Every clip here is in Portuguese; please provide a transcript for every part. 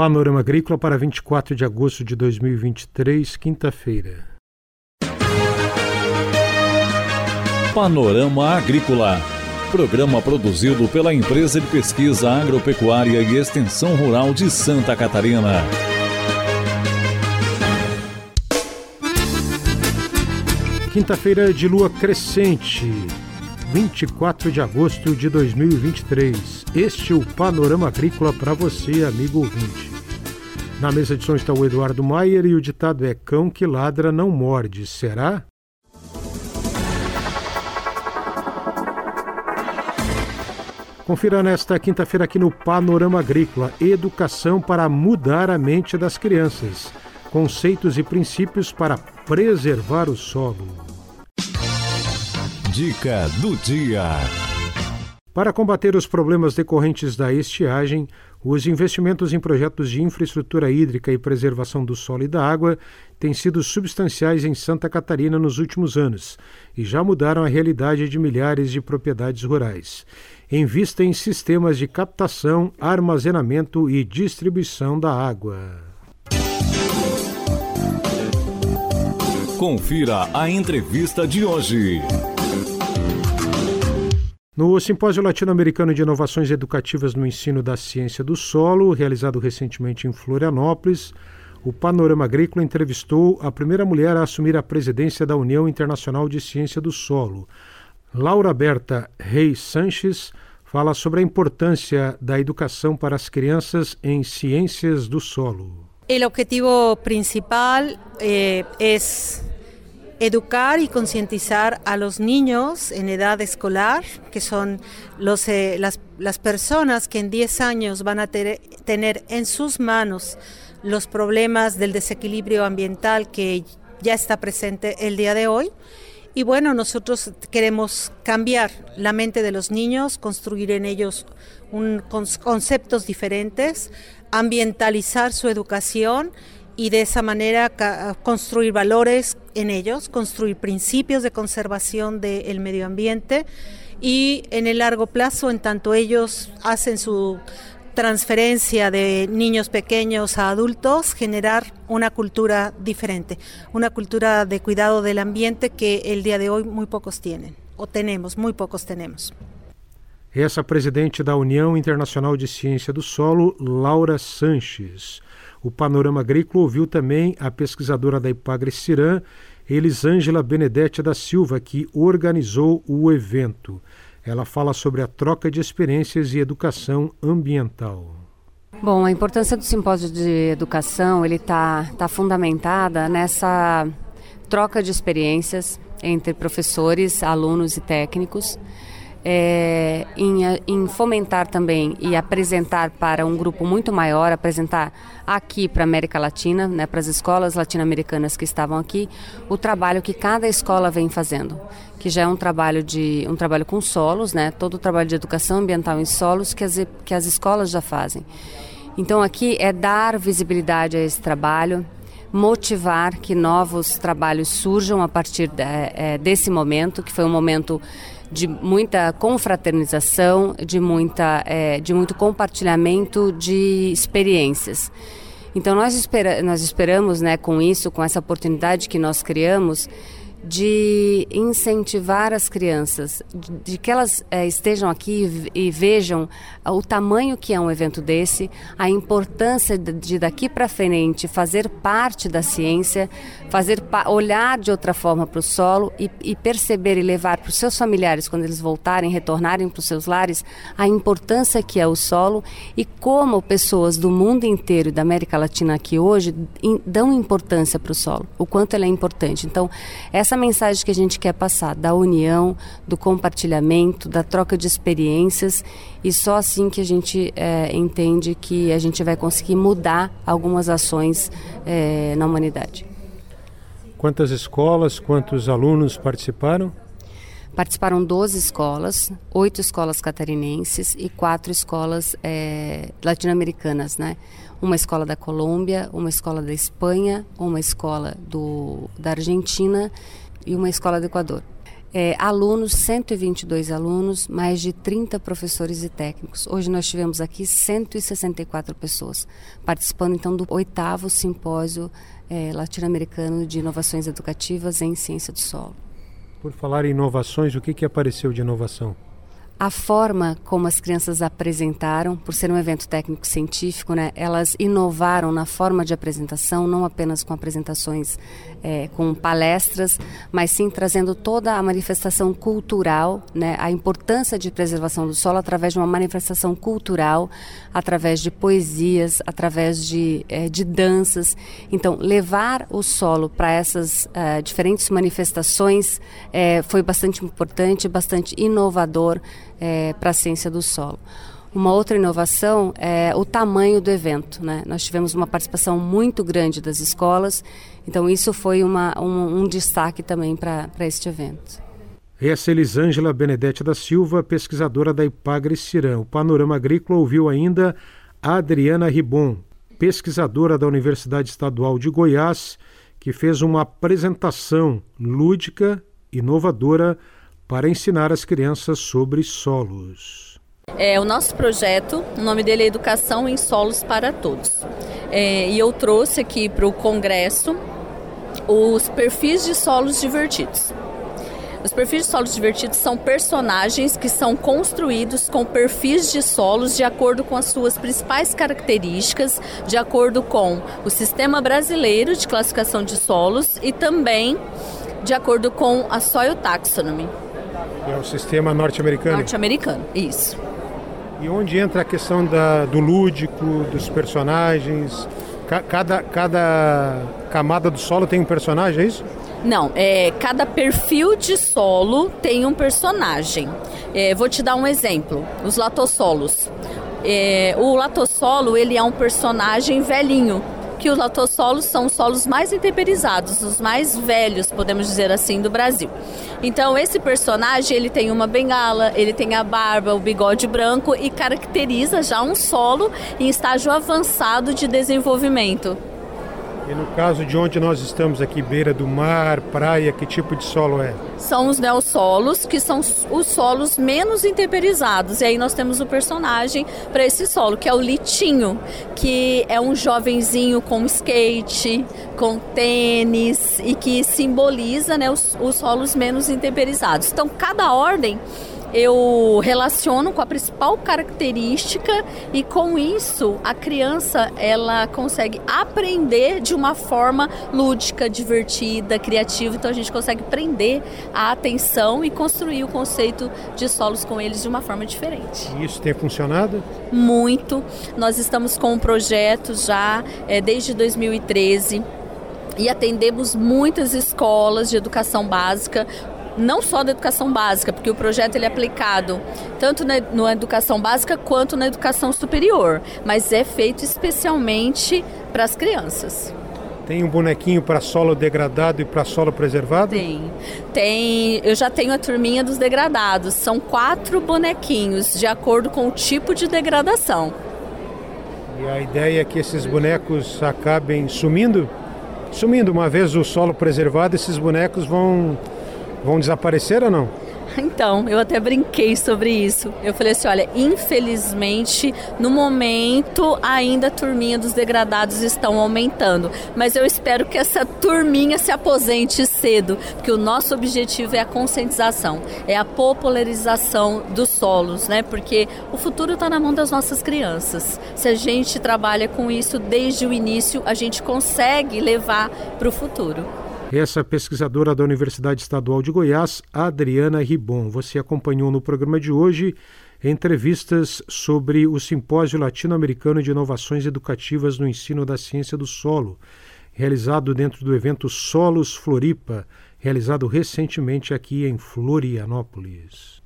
Panorama Agrícola para 24 de agosto de 2023, quinta-feira. Panorama Agrícola. Programa produzido pela Empresa de Pesquisa Agropecuária e Extensão Rural de Santa Catarina. Quinta-feira de lua crescente, 24 de agosto de 2023. Este é o Panorama Agrícola para você, amigo ouvinte. Na mesa de som está o Eduardo Maier e o ditado é: cão que ladra não morde. Será? Confira nesta quinta-feira aqui no Panorama Agrícola: Educação para mudar a mente das crianças. Conceitos e princípios para preservar o solo. Dica do dia. Para combater os problemas decorrentes da estiagem, os investimentos em projetos de infraestrutura hídrica e preservação do solo e da água têm sido substanciais em Santa Catarina nos últimos anos e já mudaram a realidade de milhares de propriedades rurais. Invista em sistemas de captação, armazenamento e distribuição da água. Confira a entrevista de hoje. No Simpósio Latino-Americano de Inovações Educativas no Ensino da Ciência do Solo, realizado recentemente em Florianópolis, o Panorama Agrícola entrevistou a primeira mulher a assumir a presidência da União Internacional de Ciência do Solo. Laura Berta Reis Sanches fala sobre a importância da educação para as crianças em ciências do solo. O objetivo principal é educar y concientizar a los niños en edad escolar, que son los, eh, las, las, personas que en 10 años van a tener en sus manos los problemas del desequilibrio ambiental que ya está presente el día de hoy. Y bueno, nosotros queremos cambiar la mente de los niños, construir en ellos un, conceptos diferentes, ambientalizar su educación y de esa manera construir valores en ellos, construir principios de conservación del medio ambiente y en el largo plazo, en tanto ellos hacen su transferencia de niños pequeños a adultos, generar una cultura diferente, una cultura de cuidado del ambiente que el día de hoy muy pocos tienen, o tenemos, muy pocos tenemos. Essa presidente da União Internacional de Ciência do Solo, Laura Sanches. O Panorama Agrícola ouviu também a pesquisadora da Ipagre Cirã, Elisângela Benedetti da Silva, que organizou o evento. Ela fala sobre a troca de experiências e educação ambiental. Bom, a importância do simpósio de educação ele está tá fundamentada nessa troca de experiências entre professores, alunos e técnicos é, em, em, fomentar também e apresentar para um grupo muito maior, apresentar aqui para a América Latina, né, para as escolas latino-americanas que estavam aqui, o trabalho que cada escola vem fazendo, que já é um trabalho de um trabalho com solos, né, todo o trabalho de educação ambiental em solos que as, que as escolas já fazem. Então aqui é dar visibilidade a esse trabalho, motivar que novos trabalhos surjam a partir de, é, desse momento, que foi um momento de muita confraternização, de, muita, é, de muito compartilhamento de experiências. Então nós, espera, nós esperamos, né, com isso, com essa oportunidade que nós criamos, de incentivar as crianças, de, que elas é, estejam aqui e, vejam o tamanho que é um evento desse, a importância de, daqui para frente fazer parte da ciência, fazer olhar de outra forma para o solo e, e, perceber e levar para os seus familiares quando eles voltarem, retornarem para os seus lares, a importância que é o solo e como pessoas do mundo inteiro e da América Latina aqui hoje dão importância para o solo, o quanto ele é importante. Então essa essa mensagem que a gente quer passar da união, do compartilhamento, da troca de experiências e só assim que a gente é, entende que a gente vai conseguir mudar algumas ações é, na humanidade. Quantas escolas, quantos alunos participaram? Participaram 12 escolas, oito escolas catarinenses e quatro escolas é, latino-americanas, né? Uma escola da Colômbia, uma escola da Espanha, uma escola do, da Argentina e uma escola do Equador. É, alunos, 122 alunos, mais de 30 professores e técnicos. Hoje nós tivemos aqui 164 pessoas participando então do oitavo simpósio é, latino-americano de inovações educativas em ciência do solo. Por falar em inovações, o que, que apareceu de inovação? a forma como as crianças apresentaram, por ser um evento técnico-científico, né, elas inovaram na forma de apresentação, não apenas com apresentações é, com palestras, mas sim trazendo toda a manifestação cultural, né, a importância de preservação do solo através de uma manifestação cultural, através de poesias, através de, é, de danças. Então, levar o solo para essas uh, diferentes manifestações é, foi bastante importante, bastante inovador é, para a ciência do solo. Uma outra inovação é o tamanho do evento. Né? Nós tivemos uma participação muito grande das escolas, então isso foi uma, um, um destaque também para este evento. Essa é Elisângela Benedetti da Silva, pesquisadora da Ipagre Cirã. O Panorama Agrícola ouviu ainda a Adriana Ribon, pesquisadora da Universidade Estadual de Goiás, que fez uma apresentação lúdica, inovadora, para ensinar as crianças sobre solos. É, o nosso projeto, o nome dele é Educação em Solos para Todos. É, e eu trouxe aqui para o Congresso os perfis de solos divertidos. Os perfis de solos divertidos são personagens que são construídos com perfis de solos de acordo com as suas principais características, de acordo com o sistema brasileiro de classificação de solos e também de acordo com a Soil Taxonomy. É o sistema norte-americano? Norte-americano, isso. E onde entra a questão da, do lúdico, dos personagens? Cada, cada camada do solo tem um personagem, é isso? Não, é, cada perfil de solo tem um personagem. É, vou te dar um exemplo: os latossolos. É, o latossolo ele é um personagem velhinho, que os latossolos são os solos mais intemperizados, os mais velhos, podemos dizer assim, do Brasil. Então esse personagem ele tem uma bengala, ele tem a barba, o bigode branco e caracteriza já um solo em estágio avançado de desenvolvimento. E no caso de onde nós estamos aqui, beira do mar, praia, que tipo de solo é? São os neossolos, que são os solos menos intemperizados. E aí nós temos o personagem para esse solo, que é o Litinho, que é um jovenzinho com skate, com tênis e que simboliza né, os, os solos menos intemperizados. Então, cada ordem eu relaciono com a principal característica e com isso a criança ela consegue aprender de uma forma lúdica, divertida, criativa. Então a gente consegue prender a atenção e construir o conceito de solos com eles de uma forma diferente. E isso tem funcionado? Muito. Nós estamos com um projeto já é, desde 2013 e atendemos muitas escolas de educação básica não só da educação básica, porque o projeto ele é aplicado tanto na, na educação básica quanto na educação superior, mas é feito especialmente para as crianças. Tem um bonequinho para solo degradado e para solo preservado? Tem. Tem. Eu já tenho a turminha dos degradados. São quatro bonequinhos, de acordo com o tipo de degradação. E a ideia é que esses bonecos acabem sumindo? Sumindo, uma vez o solo preservado, esses bonecos vão vão desaparecer ou não? Então, eu até brinquei sobre isso. Eu falei assim: olha, infelizmente, no momento, ainda a turminha dos degradados estão aumentando. Mas eu espero que essa turminha se aposente cedo, porque o nosso objetivo é a conscientização, é a popularização dos solos, né? Porque o futuro está na mão das nossas crianças. Se a gente trabalha com isso desde o início, a gente consegue levar para o futuro. Essa pesquisadora da Universidade Estadual de Goiás, Adriana Ribon. Você acompanhou no programa de hoje entrevistas sobre o Simpósio Latino-Americano de Inovações Educativas no Ensino da Ciência do Solo, realizado dentro do evento Solos Floripa, realizado recentemente aqui em Florianópolis.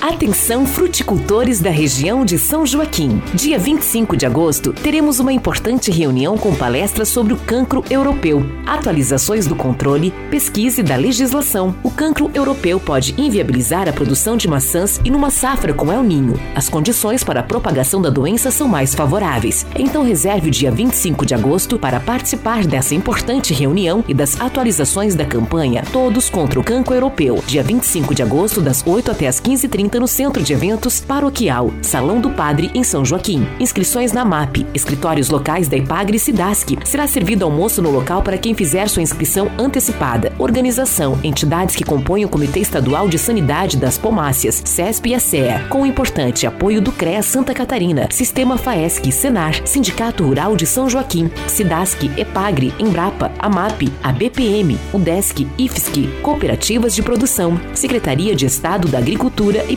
Atenção fruticultores da região de São Joaquim. Dia 25 de agosto, teremos uma importante reunião com palestras sobre o cancro europeu, atualizações do controle, pesquisa e da legislação. O cancro europeu pode inviabilizar a produção de maçãs e numa safra com El Ninho. As condições para a propagação da doença são mais favoráveis. Então reserve o dia 25 de agosto para participar dessa importante reunião e das atualizações da campanha Todos contra o Cancro Europeu, dia 25 de agosto, das 8 até as 15h30 no Centro de Eventos Paroquial, Salão do Padre, em São Joaquim. Inscrições na MAP, escritórios locais da Ipagre e Sidasc. Será servido almoço no local para quem fizer sua inscrição antecipada. Organização, entidades que compõem o Comitê Estadual de Sanidade das Pomácias, CESP e ASEA, com o importante apoio do CREA Santa Catarina, Sistema FAESC, Senar, Sindicato Rural de São Joaquim, Sidasc, Epagre, Embrapa, AMAP, a BPM, UDESC, IFSC, Cooperativas de Produção, Secretaria de Estado da Agricultura e